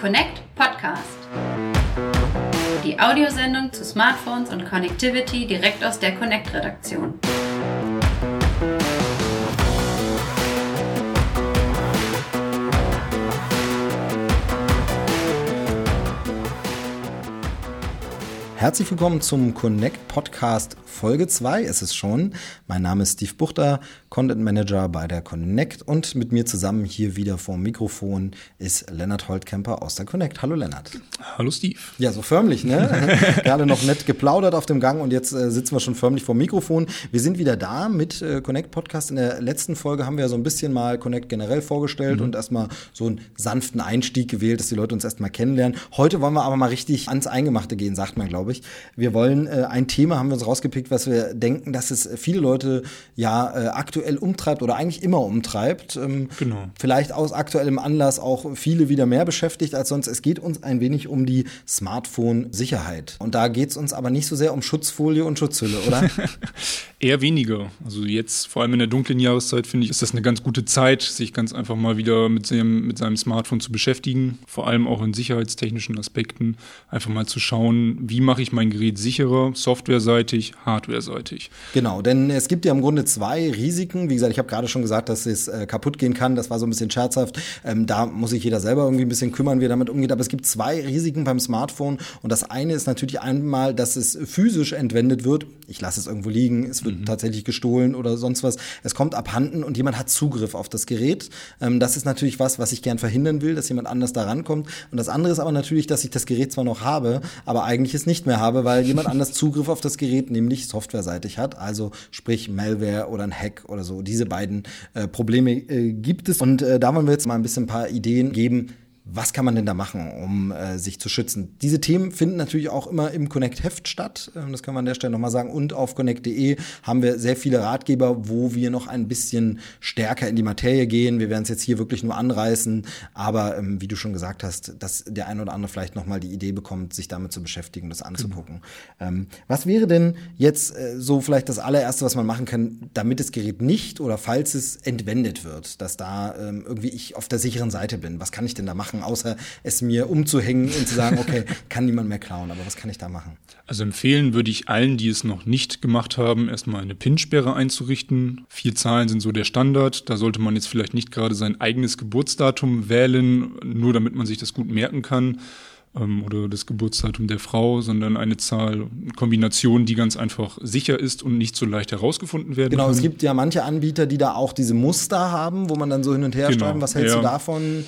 Connect Podcast. Die Audiosendung zu Smartphones und Connectivity direkt aus der Connect-Redaktion. Herzlich willkommen zum Connect Podcast Folge 2 ist es schon. Mein Name ist Steve Buchter, Content Manager bei der Connect und mit mir zusammen hier wieder vor dem Mikrofon ist Lennart Holtkemper aus der Connect. Hallo Lennart. Hallo Steve. Ja, so förmlich, ne? Gerade noch nett geplaudert auf dem Gang und jetzt äh, sitzen wir schon förmlich vor dem Mikrofon. Wir sind wieder da mit äh, Connect Podcast. In der letzten Folge haben wir so ein bisschen mal Connect generell vorgestellt mhm. und erstmal so einen sanften Einstieg gewählt, dass die Leute uns erstmal kennenlernen. Heute wollen wir aber mal richtig ans Eingemachte gehen, sagt man, glaube ich. Wir wollen äh, ein Thema haben wir uns rausgepickt, was wir denken, dass es viele Leute ja äh, aktuell umtreibt oder eigentlich immer umtreibt. Ähm, genau. Vielleicht aus aktuellem Anlass auch viele wieder mehr beschäftigt als sonst. Es geht uns ein wenig um die Smartphone-Sicherheit. Und da geht es uns aber nicht so sehr um Schutzfolie und Schutzhülle, oder? Eher weniger. Also jetzt, vor allem in der dunklen Jahreszeit, finde ich, ist das eine ganz gute Zeit, sich ganz einfach mal wieder mit seinem, mit seinem Smartphone zu beschäftigen. Vor allem auch in sicherheitstechnischen Aspekten. Einfach mal zu schauen, wie mache ich mein Gerät sicherer, softwareseitig, hardware hardware-seitig. Genau, denn es gibt ja im Grunde zwei Risiken. Wie gesagt, ich habe gerade schon gesagt, dass es äh, kaputt gehen kann. Das war so ein bisschen scherzhaft. Ähm, da muss sich jeder selber irgendwie ein bisschen kümmern, wie er damit umgeht. Aber es gibt zwei Risiken beim Smartphone. Und das eine ist natürlich einmal, dass es physisch entwendet wird. Ich lasse es irgendwo liegen, es wird mhm. tatsächlich gestohlen oder sonst was. Es kommt abhanden und jemand hat Zugriff auf das Gerät. Ähm, das ist natürlich was, was ich gern verhindern will, dass jemand anders da rankommt. Und das andere ist aber natürlich, dass ich das Gerät zwar noch habe, aber eigentlich es nicht mehr habe, weil jemand anders Zugriff auf das Gerät, nämlich softwareseitig hat, also sprich Malware oder ein Hack oder so. Diese beiden äh, Probleme äh, gibt es und äh, da wollen wir jetzt mal ein bisschen ein paar Ideen geben, was kann man denn da machen, um äh, sich zu schützen? Diese Themen finden natürlich auch immer im Connect-Heft statt. Ähm, das kann man an der Stelle nochmal sagen. Und auf connect.de haben wir sehr viele Ratgeber, wo wir noch ein bisschen stärker in die Materie gehen. Wir werden es jetzt hier wirklich nur anreißen. Aber ähm, wie du schon gesagt hast, dass der eine oder andere vielleicht nochmal die Idee bekommt, sich damit zu beschäftigen und das anzugucken. Genau. Ähm, was wäre denn jetzt äh, so vielleicht das allererste, was man machen kann, damit das Gerät nicht oder falls es entwendet wird, dass da ähm, irgendwie ich auf der sicheren Seite bin? Was kann ich denn da machen? Machen, außer es mir umzuhängen und zu sagen, okay, kann niemand mehr klauen, aber was kann ich da machen? Also empfehlen würde ich allen, die es noch nicht gemacht haben, erstmal eine PIN-Sperre einzurichten. Vier Zahlen sind so der Standard. Da sollte man jetzt vielleicht nicht gerade sein eigenes Geburtsdatum wählen, nur damit man sich das gut merken kann ähm, oder das Geburtsdatum der Frau, sondern eine Zahl, eine Kombination, die ganz einfach sicher ist und nicht so leicht herausgefunden werden genau, kann. Genau, es gibt ja manche Anbieter, die da auch diese Muster haben, wo man dann so hin und her genau, schreiben. Was hältst ja. du davon?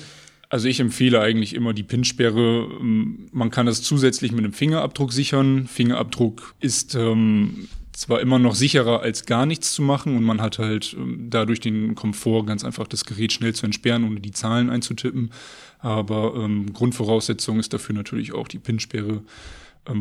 Also ich empfehle eigentlich immer die PIN-Sperre. Ähm, man kann das zusätzlich mit einem Fingerabdruck sichern. Fingerabdruck ist ähm, zwar immer noch sicherer als gar nichts zu machen und man hat halt ähm, dadurch den Komfort, ganz einfach das Gerät schnell zu entsperren, ohne die Zahlen einzutippen. Aber ähm, Grundvoraussetzung ist dafür natürlich auch die PIN-Sperre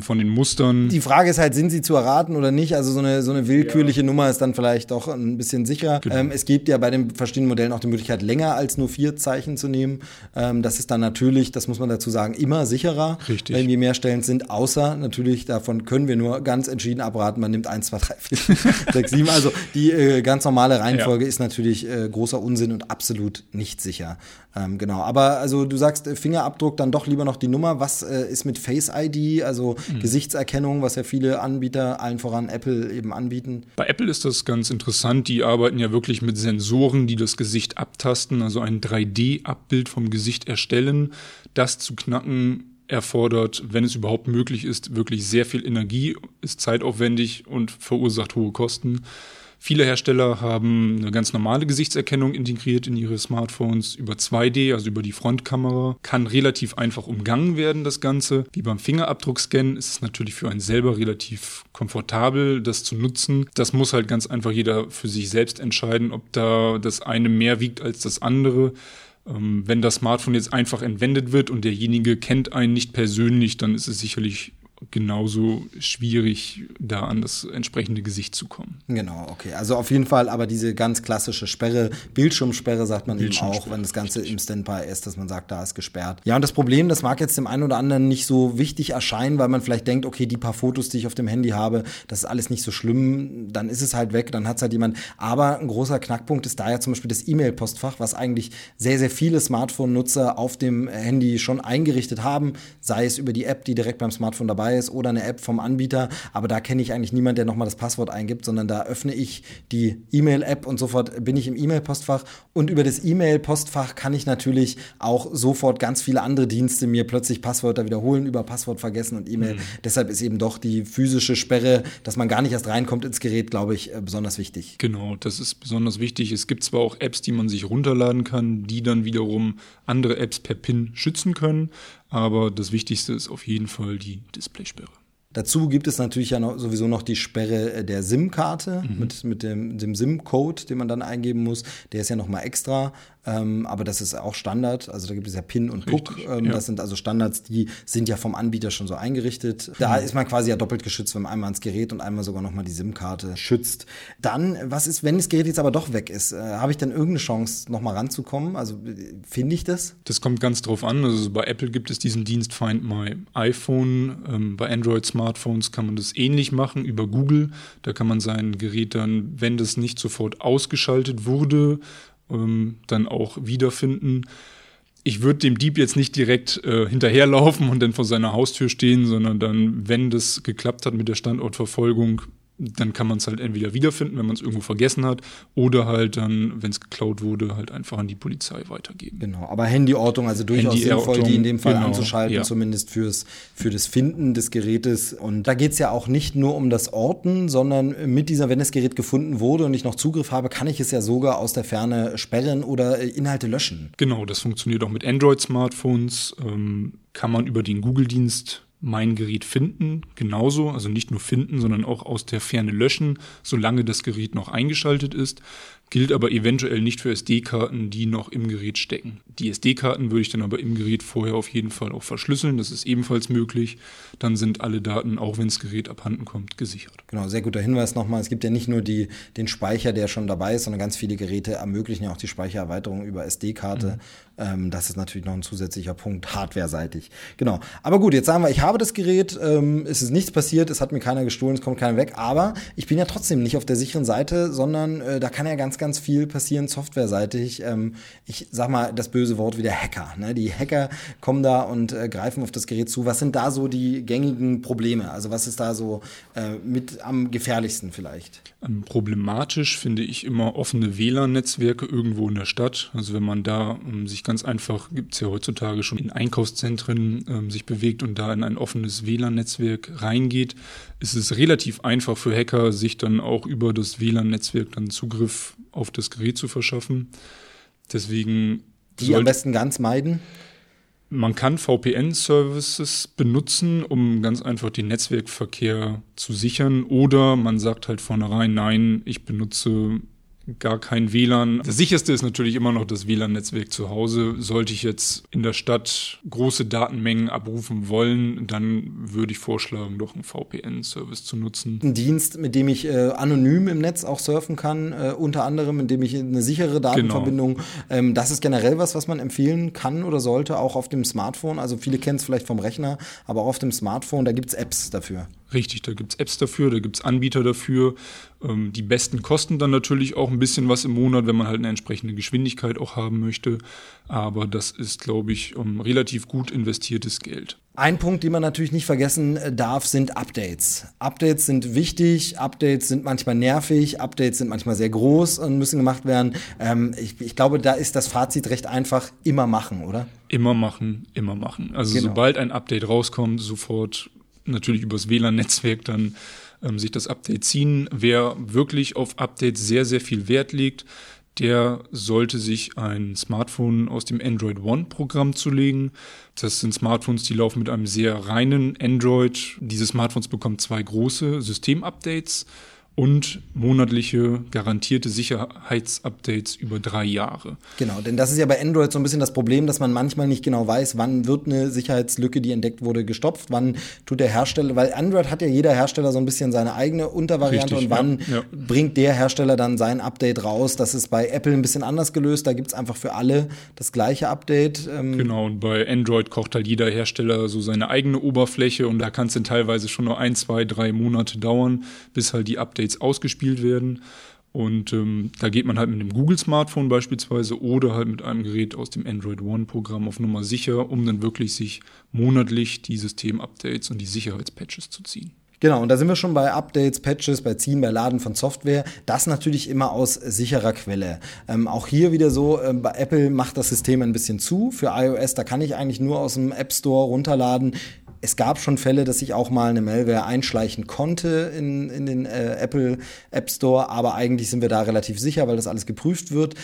von den Mustern. Die Frage ist halt, sind sie zu erraten oder nicht? Also so eine, so eine willkürliche ja. Nummer ist dann vielleicht doch ein bisschen sicherer. Genau. Ähm, es gibt ja bei den verschiedenen Modellen auch die Möglichkeit, länger als nur vier Zeichen zu nehmen. Ähm, das ist dann natürlich, das muss man dazu sagen, immer sicherer, Richtig. wenn je mehr Stellen sind. Außer natürlich, davon können wir nur ganz entschieden abraten, man nimmt eins, zwei, drei, vier, sechs, sieben. Also die äh, ganz normale Reihenfolge ja. ist natürlich äh, großer Unsinn und absolut nicht sicher. Ähm, genau, aber also du sagst äh, Fingerabdruck, dann doch lieber noch die Nummer. Was äh, ist mit Face ID, also mhm. Gesichtserkennung, was ja viele Anbieter, allen voran Apple eben anbieten? Bei Apple ist das ganz interessant. Die arbeiten ja wirklich mit Sensoren, die das Gesicht abtasten, also ein 3D-Abbild vom Gesicht erstellen. Das zu knacken erfordert, wenn es überhaupt möglich ist, wirklich sehr viel Energie, ist zeitaufwendig und verursacht hohe Kosten. Viele Hersteller haben eine ganz normale Gesichtserkennung integriert in ihre Smartphones über 2D, also über die Frontkamera. Kann relativ einfach umgangen werden, das Ganze. Wie beim Fingerabdruckscan ist es natürlich für einen selber relativ komfortabel, das zu nutzen. Das muss halt ganz einfach jeder für sich selbst entscheiden, ob da das eine mehr wiegt als das andere ähm, wenn das Smartphone jetzt einfach entwendet wird und derjenige kennt einen nicht persönlich, dann ist es sicherlich genauso schwierig, da an das entsprechende Gesicht zu kommen. Genau, okay. Also auf jeden Fall aber diese ganz klassische Sperre, Bildschirmsperre sagt man eben auch, wenn das Ganze richtig. im Standby ist, dass man sagt, da ist gesperrt. Ja, und das Problem, das mag jetzt dem einen oder anderen nicht so wichtig erscheinen, weil man vielleicht denkt, okay, die paar Fotos, die ich auf dem Handy habe, das ist alles nicht so schlimm, dann ist es halt weg, dann hat es halt jemand. Aber ein großer Knackpunkt ist da ja zum Beispiel das E-Mail-Postfach, was eigentlich sehr, sehr viele Smartphone-Nutzer auf dem Handy schon eingerichtet haben, sei es über die App, die direkt beim Smartphone dabei ist, oder eine App vom Anbieter. Aber da kenne ich eigentlich niemanden, der nochmal das Passwort eingibt, sondern da öffne ich die E-Mail-App und sofort bin ich im E-Mail-Postfach. Und über das E-Mail-Postfach kann ich natürlich auch sofort ganz viele andere Dienste mir plötzlich Passwörter wiederholen über Passwort vergessen und E-Mail. Mhm. Deshalb ist eben doch die physische Sperre, dass man gar nicht erst reinkommt ins Gerät, glaube ich, äh, besonders wichtig. Genau, das ist besonders wichtig. Es gibt zwar auch Apps, die man sich runterladen kann, die dann wiederum andere Apps per PIN schützen können, aber das Wichtigste ist auf jeden Fall die Displaysperre. Dazu gibt es natürlich ja noch, sowieso noch die Sperre äh, der SIM-Karte mhm. mit, mit dem, dem SIM-Code, den man dann eingeben muss. Der ist ja nochmal extra. Ähm, aber das ist auch Standard. Also da gibt es ja PIN und PUC. Ähm, ja. Das sind also Standards, die sind ja vom Anbieter schon so eingerichtet. Da mhm. ist man quasi ja doppelt geschützt, wenn man einmal ans Gerät und einmal sogar nochmal die SIM-Karte schützt. Dann, was ist, wenn das Gerät jetzt aber doch weg ist? Äh, Habe ich dann irgendeine Chance, nochmal ranzukommen? Also finde ich das? Das kommt ganz drauf an. Also bei Apple gibt es diesen Dienst Find My iPhone. Ähm, bei Android-Smartphones kann man das ähnlich machen über Google. Da kann man sein Gerät dann, wenn das nicht sofort ausgeschaltet wurde, ähm, dann auch wiederfinden. Ich würde dem Dieb jetzt nicht direkt äh, hinterherlaufen und dann vor seiner Haustür stehen, sondern dann, wenn das geklappt hat mit der Standortverfolgung, dann kann man es halt entweder wiederfinden, wenn man es irgendwo vergessen hat, oder halt dann, wenn es geklaut wurde, halt einfach an die Polizei weitergeben. Genau, aber Handyortung, also durchaus sinnvoll, die in dem Fall genau, anzuschalten, ja. zumindest fürs, für das Finden des Gerätes. Und da geht es ja auch nicht nur um das Orten, sondern mit dieser, wenn das Gerät gefunden wurde und ich noch Zugriff habe, kann ich es ja sogar aus der Ferne sperren oder äh, Inhalte löschen. Genau, das funktioniert auch mit Android-Smartphones, ähm, kann man über den Google-Dienst mein Gerät finden, genauso, also nicht nur finden, sondern auch aus der Ferne löschen, solange das Gerät noch eingeschaltet ist gilt aber eventuell nicht für SD-Karten, die noch im Gerät stecken. Die SD-Karten würde ich dann aber im Gerät vorher auf jeden Fall auch verschlüsseln, das ist ebenfalls möglich. Dann sind alle Daten, auch wenn das Gerät abhanden kommt, gesichert. Genau, sehr guter Hinweis nochmal. Es gibt ja nicht nur die, den Speicher, der schon dabei ist, sondern ganz viele Geräte ermöglichen ja auch die Speichererweiterung über SD-Karte. Mhm. Ähm, das ist natürlich noch ein zusätzlicher Punkt, hardware-seitig. Genau. Aber gut, jetzt sagen wir, ich habe das Gerät, ähm, es ist nichts passiert, es hat mir keiner gestohlen, es kommt keiner weg, aber ich bin ja trotzdem nicht auf der sicheren Seite, sondern äh, da kann ja ganz, ganz viel passieren softwareseitig. Ähm, ich sag mal das böse Wort wie der Hacker. Ne? Die Hacker kommen da und äh, greifen auf das Gerät zu. Was sind da so die gängigen Probleme? Also was ist da so äh, mit am gefährlichsten vielleicht? Ähm, problematisch finde ich immer offene WLAN-Netzwerke irgendwo in der Stadt. Also wenn man da um, sich ganz einfach, gibt es ja heutzutage schon in Einkaufszentren, ähm, sich bewegt und da in ein offenes WLAN-Netzwerk reingeht, ist es relativ einfach für Hacker, sich dann auch über das WLAN-Netzwerk dann Zugriff auf das Gerät zu verschaffen. Deswegen. Die am besten ganz meiden? Man kann VPN-Services benutzen, um ganz einfach den Netzwerkverkehr zu sichern. Oder man sagt halt vornherein, nein, ich benutze gar kein WLAN. Das sicherste ist natürlich immer noch das WLAN-Netzwerk zu Hause. Sollte ich jetzt in der Stadt große Datenmengen abrufen wollen, dann würde ich vorschlagen, doch einen VPN-Service zu nutzen. Ein Dienst, mit dem ich äh, anonym im Netz auch surfen kann, äh, unter anderem, indem ich eine sichere Datenverbindung, genau. ähm, das ist generell was, was man empfehlen kann oder sollte, auch auf dem Smartphone. Also viele kennen es vielleicht vom Rechner, aber auch auf dem Smartphone, da gibt es Apps dafür. Richtig, da gibt es Apps dafür, da gibt es Anbieter dafür. Ähm, die besten kosten dann natürlich auch ein bisschen was im Monat, wenn man halt eine entsprechende Geschwindigkeit auch haben möchte. Aber das ist, glaube ich, um, relativ gut investiertes Geld. Ein Punkt, den man natürlich nicht vergessen äh, darf, sind Updates. Updates sind wichtig, Updates sind manchmal nervig, Updates sind manchmal sehr groß und müssen gemacht werden. Ähm, ich, ich, glaube, da ist das Fazit recht einfach, immer machen, oder? Immer machen, immer machen. Also genau. sobald ein Update rauskommt, sofort natürlich übers WLAN-Netzwerk dann ähm, sich das Update ziehen. Wer wirklich auf Updates sehr, sehr viel Wert legt, der sollte sich ein Smartphone aus dem Android One Programm zulegen. Das sind Smartphones, die laufen mit einem sehr reinen Android. Diese Smartphones bekommen zwei große Systemupdates und monatliche garantierte Sicherheitsupdates über drei Jahre. Genau, denn das ist ja bei Android so ein bisschen das Problem, dass man manchmal nicht genau weiß, wann wird eine Sicherheitslücke, die entdeckt wurde, gestopft, wann tut der Hersteller, weil Android hat ja jeder Hersteller so ein bisschen seine eigene Untervariante Richtig, und wann ja, ja. bringt der Hersteller dann sein Update raus. Das ist bei Apple ein bisschen anders gelöst, da gibt es einfach für alle das gleiche Update. Ähm genau, und bei Android kocht halt jeder Hersteller so seine eigene Oberfläche und da kann es dann teilweise schon nur ein, zwei, drei Monate dauern, bis halt die Updates ausgespielt werden. Und ähm, da geht man halt mit dem Google-Smartphone beispielsweise oder halt mit einem Gerät aus dem Android One-Programm auf Nummer sicher, um dann wirklich sich monatlich die System-Updates und die Sicherheitspatches zu ziehen. Genau, und da sind wir schon bei Updates, Patches, bei Ziehen, bei Laden von Software. Das natürlich immer aus sicherer Quelle. Ähm, auch hier wieder so, äh, bei Apple macht das System ein bisschen zu. Für iOS, da kann ich eigentlich nur aus dem App Store runterladen. Es gab schon Fälle, dass ich auch mal eine Malware einschleichen konnte in, in den äh, Apple App Store, aber eigentlich sind wir da relativ sicher, weil das alles geprüft wird.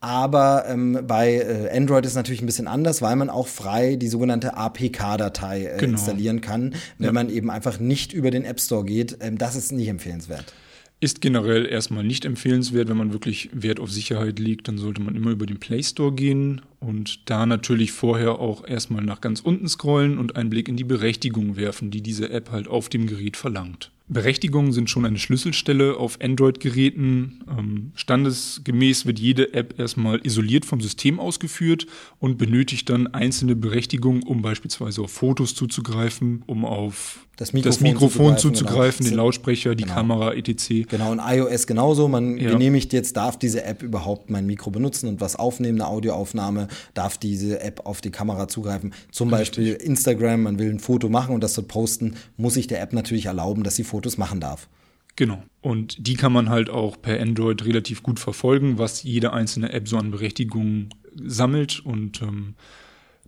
Aber ähm, bei äh, Android ist natürlich ein bisschen anders, weil man auch frei die sogenannte APK-Datei äh, genau. installieren kann, wenn ja. man eben einfach nicht über den App Store geht. Ähm, das ist nicht empfehlenswert. Ist generell erstmal nicht empfehlenswert, wenn man wirklich Wert auf Sicherheit legt, dann sollte man immer über den Play Store gehen und da natürlich vorher auch erstmal nach ganz unten scrollen und einen Blick in die Berechtigung werfen, die diese App halt auf dem Gerät verlangt. Berechtigungen sind schon eine Schlüsselstelle auf Android-Geräten. Ähm, standesgemäß wird jede App erstmal isoliert vom System ausgeführt und benötigt dann einzelne Berechtigungen, um beispielsweise auf Fotos zuzugreifen, um auf das Mikrofon, das Mikrofon zuzugreifen, zuzugreifen genau. den Lautsprecher, die genau. Kamera, etc. Genau, und iOS genauso. Man ja. genehmigt jetzt, darf diese App überhaupt mein Mikro benutzen und was aufnehmen, eine Audioaufnahme, darf diese App auf die Kamera zugreifen. Zum Richtig. Beispiel Instagram, man will ein Foto machen und das dort posten, muss ich der App natürlich erlauben, dass sie Fotos machen darf. Genau. Und die kann man halt auch per Android relativ gut verfolgen, was jede einzelne App so an Berechtigungen sammelt und ähm,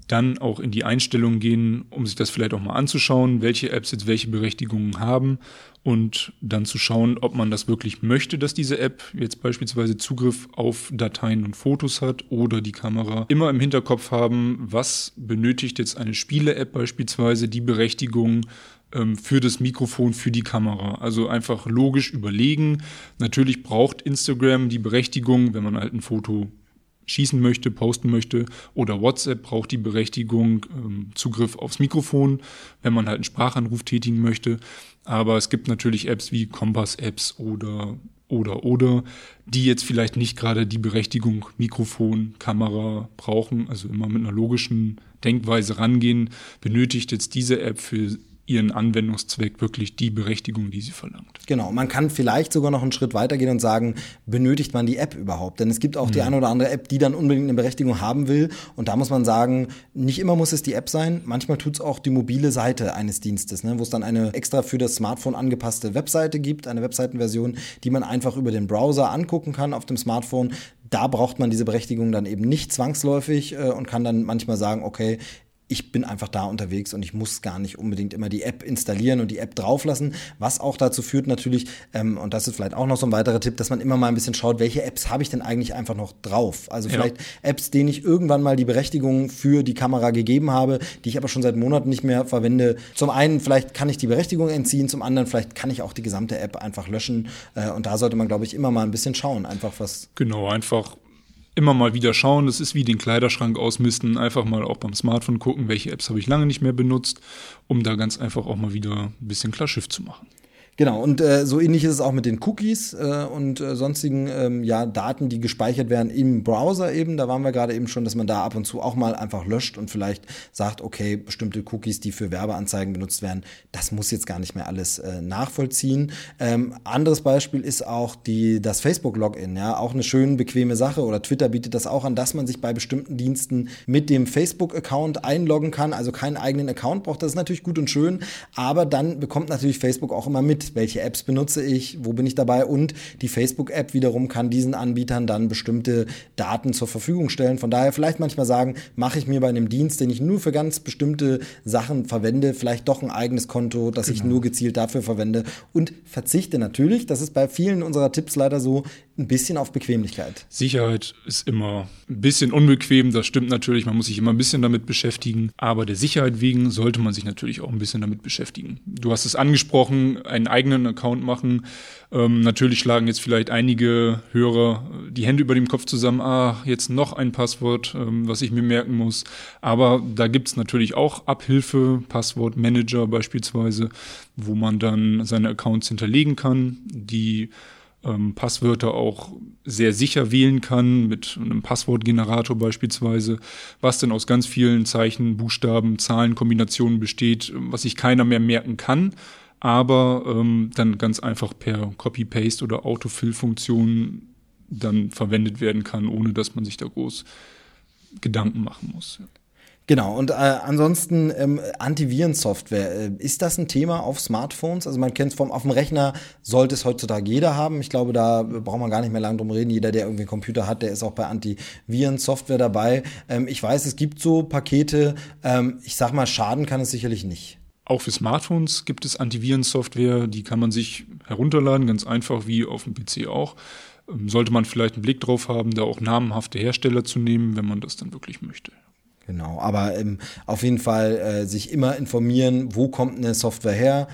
dann auch in die Einstellungen gehen, um sich das vielleicht auch mal anzuschauen, welche Apps jetzt welche Berechtigungen haben und dann zu schauen, ob man das wirklich möchte, dass diese App jetzt beispielsweise Zugriff auf Dateien und Fotos hat oder die Kamera. Immer im Hinterkopf haben, was benötigt jetzt eine Spiele-App beispielsweise die Berechtigung ähm, für das Mikrofon, für die Kamera. Also einfach logisch überlegen. Natürlich braucht Instagram die Berechtigung, wenn man halt ein Foto schießen möchte, posten möchte. Oder WhatsApp braucht die Berechtigung, ähm, Zugriff aufs Mikrofon, wenn man halt einen Sprachanruf tätigen möchte. Aber es gibt natürlich Apps wie Kompass-Apps oder oder oder, die jetzt vielleicht nicht gerade die Berechtigung Mikrofon, Kamera brauchen, also immer mit einer logischen Denkweise rangehen, benötigt jetzt diese App für ihren Anwendungszweck wirklich die Berechtigung, die sie verlangt. Genau, man kann vielleicht sogar noch einen Schritt weitergehen und sagen, benötigt man die App überhaupt? Denn es gibt auch mhm. die eine oder andere App, die dann unbedingt eine Berechtigung haben will. Und da muss man sagen, nicht immer muss es die App sein, manchmal tut es auch die mobile Seite eines Dienstes, ne, wo es dann eine extra für das Smartphone angepasste Webseite gibt, eine Webseitenversion, die man einfach über den Browser angucken kann auf dem Smartphone da braucht man diese Berechtigung dann eben nicht zwangsläufig äh, und kann dann manchmal sagen, okay, ich bin einfach da unterwegs und ich muss gar nicht unbedingt immer die App installieren und die App drauflassen, was auch dazu führt natürlich, ähm, und das ist vielleicht auch noch so ein weiterer Tipp, dass man immer mal ein bisschen schaut, welche Apps habe ich denn eigentlich einfach noch drauf? Also vielleicht ja. Apps, denen ich irgendwann mal die Berechtigung für die Kamera gegeben habe, die ich aber schon seit Monaten nicht mehr verwende. Zum einen, vielleicht kann ich die Berechtigung entziehen, zum anderen, vielleicht kann ich auch die gesamte App einfach löschen. Äh, und da sollte man, glaube ich, immer mal ein bisschen schauen, einfach was. Genau, einfach immer mal wieder schauen. Das ist wie den Kleiderschrank ausmisten. Einfach mal auch beim Smartphone gucken, welche Apps habe ich lange nicht mehr benutzt, um da ganz einfach auch mal wieder ein bisschen klar Schiff zu machen. Genau, und äh, so ähnlich ist es auch mit den Cookies äh, und äh, sonstigen ähm, ja, Daten, die gespeichert werden im Browser eben. Da waren wir gerade eben schon, dass man da ab und zu auch mal einfach löscht und vielleicht sagt, okay, bestimmte Cookies, die für Werbeanzeigen benutzt werden, das muss jetzt gar nicht mehr alles äh, nachvollziehen. Ähm, anderes Beispiel ist auch die, das Facebook-Login, ja, auch eine schön bequeme Sache oder Twitter bietet das auch an, dass man sich bei bestimmten Diensten mit dem Facebook-Account einloggen kann, also keinen eigenen Account braucht. Das ist natürlich gut und schön, aber dann bekommt natürlich Facebook auch immer mit, welche Apps benutze ich, wo bin ich dabei und die Facebook-App wiederum kann diesen Anbietern dann bestimmte Daten zur Verfügung stellen. Von daher vielleicht manchmal sagen, mache ich mir bei einem Dienst, den ich nur für ganz bestimmte Sachen verwende, vielleicht doch ein eigenes Konto, das genau. ich nur gezielt dafür verwende und verzichte natürlich, das ist bei vielen unserer Tipps leider so, ein bisschen auf Bequemlichkeit. Sicherheit ist immer ein bisschen unbequem, das stimmt natürlich, man muss sich immer ein bisschen damit beschäftigen, aber der Sicherheit wegen sollte man sich natürlich auch ein bisschen damit beschäftigen. Du hast es angesprochen, einen eigenen Account machen. Ähm, natürlich schlagen jetzt vielleicht einige Hörer die Hände über dem Kopf zusammen, ah, jetzt noch ein Passwort, ähm, was ich mir merken muss. Aber da gibt es natürlich auch Abhilfe, Passwortmanager beispielsweise, wo man dann seine Accounts hinterlegen kann, die ähm, Passwörter auch sehr sicher wählen kann, mit einem Passwortgenerator beispielsweise, was dann aus ganz vielen Zeichen, Buchstaben, Zahlenkombinationen besteht, was sich keiner mehr merken kann, aber ähm, dann ganz einfach per Copy-Paste oder Autofill-Funktion dann verwendet werden kann, ohne dass man sich da groß Gedanken machen muss. Ja. Genau, und äh, ansonsten ähm, Antivirensoftware, äh, ist das ein Thema auf Smartphones? Also man kennt es vom auf dem Rechner, sollte es heutzutage jeder haben. Ich glaube, da braucht man gar nicht mehr lange drum reden. Jeder, der irgendwie einen Computer hat, der ist auch bei Antivirensoftware dabei. Ähm, ich weiß, es gibt so Pakete. Ähm, ich sag mal, schaden kann es sicherlich nicht. Auch für Smartphones gibt es Antivirensoftware, die kann man sich herunterladen, ganz einfach wie auf dem PC auch. Ähm, sollte man vielleicht einen Blick drauf haben, da auch namenhafte Hersteller zu nehmen, wenn man das dann wirklich möchte. Genau, aber ähm, auf jeden Fall äh, sich immer informieren, wo kommt eine Software her,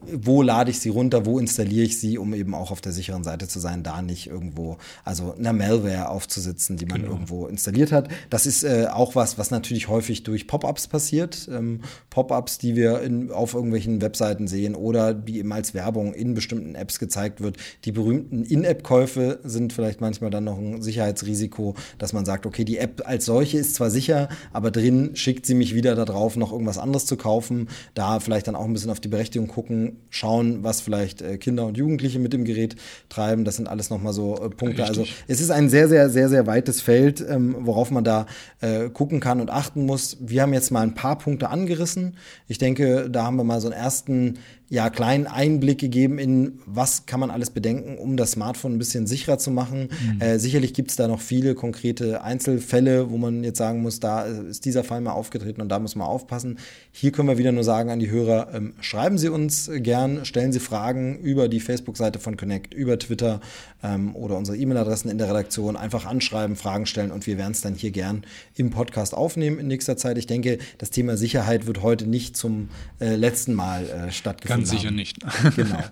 wo lade ich sie runter, wo installiere ich sie, um eben auch auf der sicheren Seite zu sein, da nicht irgendwo, also einer Malware aufzusitzen, die man genau. irgendwo installiert hat. Das ist äh, auch was, was natürlich häufig durch Pop-ups passiert. Ähm, Pop-ups, die wir in, auf irgendwelchen Webseiten sehen oder die eben als Werbung in bestimmten Apps gezeigt wird. Die berühmten In-App-Käufe sind vielleicht manchmal dann noch ein Sicherheitsrisiko, dass man sagt, okay, die App als solche ist zwar sicher, aber drin schickt sie mich wieder darauf, noch irgendwas anderes zu kaufen. Da vielleicht dann auch ein bisschen auf die Berechtigung gucken, schauen, was vielleicht äh, Kinder und Jugendliche mit dem Gerät treiben. Das sind alles nochmal so äh, Punkte. Also Richtig. Also es ist ein sehr, sehr, sehr, sehr weites Feld, ähm, worauf man da äh, gucken kann und achten muss. Wir haben jetzt mal ein paar Punkte angerissen. Ich denke, da haben wir mal so einen ersten ja, kleinen Einblick gegeben in, was kann man alles bedenken, um das Smartphone ein bisschen sicherer zu machen. Mhm. Äh, sicherlich gibt es da noch viele konkrete Einzelfälle, wo man jetzt sagen muss, da ist dieser Fall mal aufgetreten und da muss man aufpassen. Hier können wir wieder nur sagen an die Hörer, ähm, schreiben Sie uns gern, stellen Sie Fragen über die Facebook-Seite von Connect, über Twitter ähm, oder unsere E-Mail-Adressen in der Redaktion. Einfach anschreiben, Fragen stellen und wir werden es dann hier gern im Podcast aufnehmen in nächster Zeit. Ich denke, das Thema Sicherheit wird heute nicht zum äh, letzten Mal äh, stattgefunden Ganz sicher nicht. genau.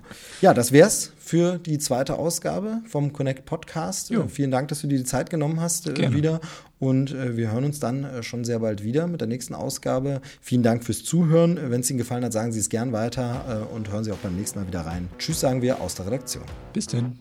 Ja, das wär's für die zweite Ausgabe vom Connect Podcast. Jo. Vielen Dank, dass du dir die Zeit genommen hast äh, wieder. Und äh, wir hören uns dann äh, schon sehr bald wieder mit der nächsten Ausgabe. Vielen Dank fürs Zuhören. Wenn es Ihnen gefallen hat, sagen Sie es gern weiter äh, und hören Sie auch beim nächsten Mal wieder rein. Tschüss, sagen wir aus der Redaktion. Bis denn.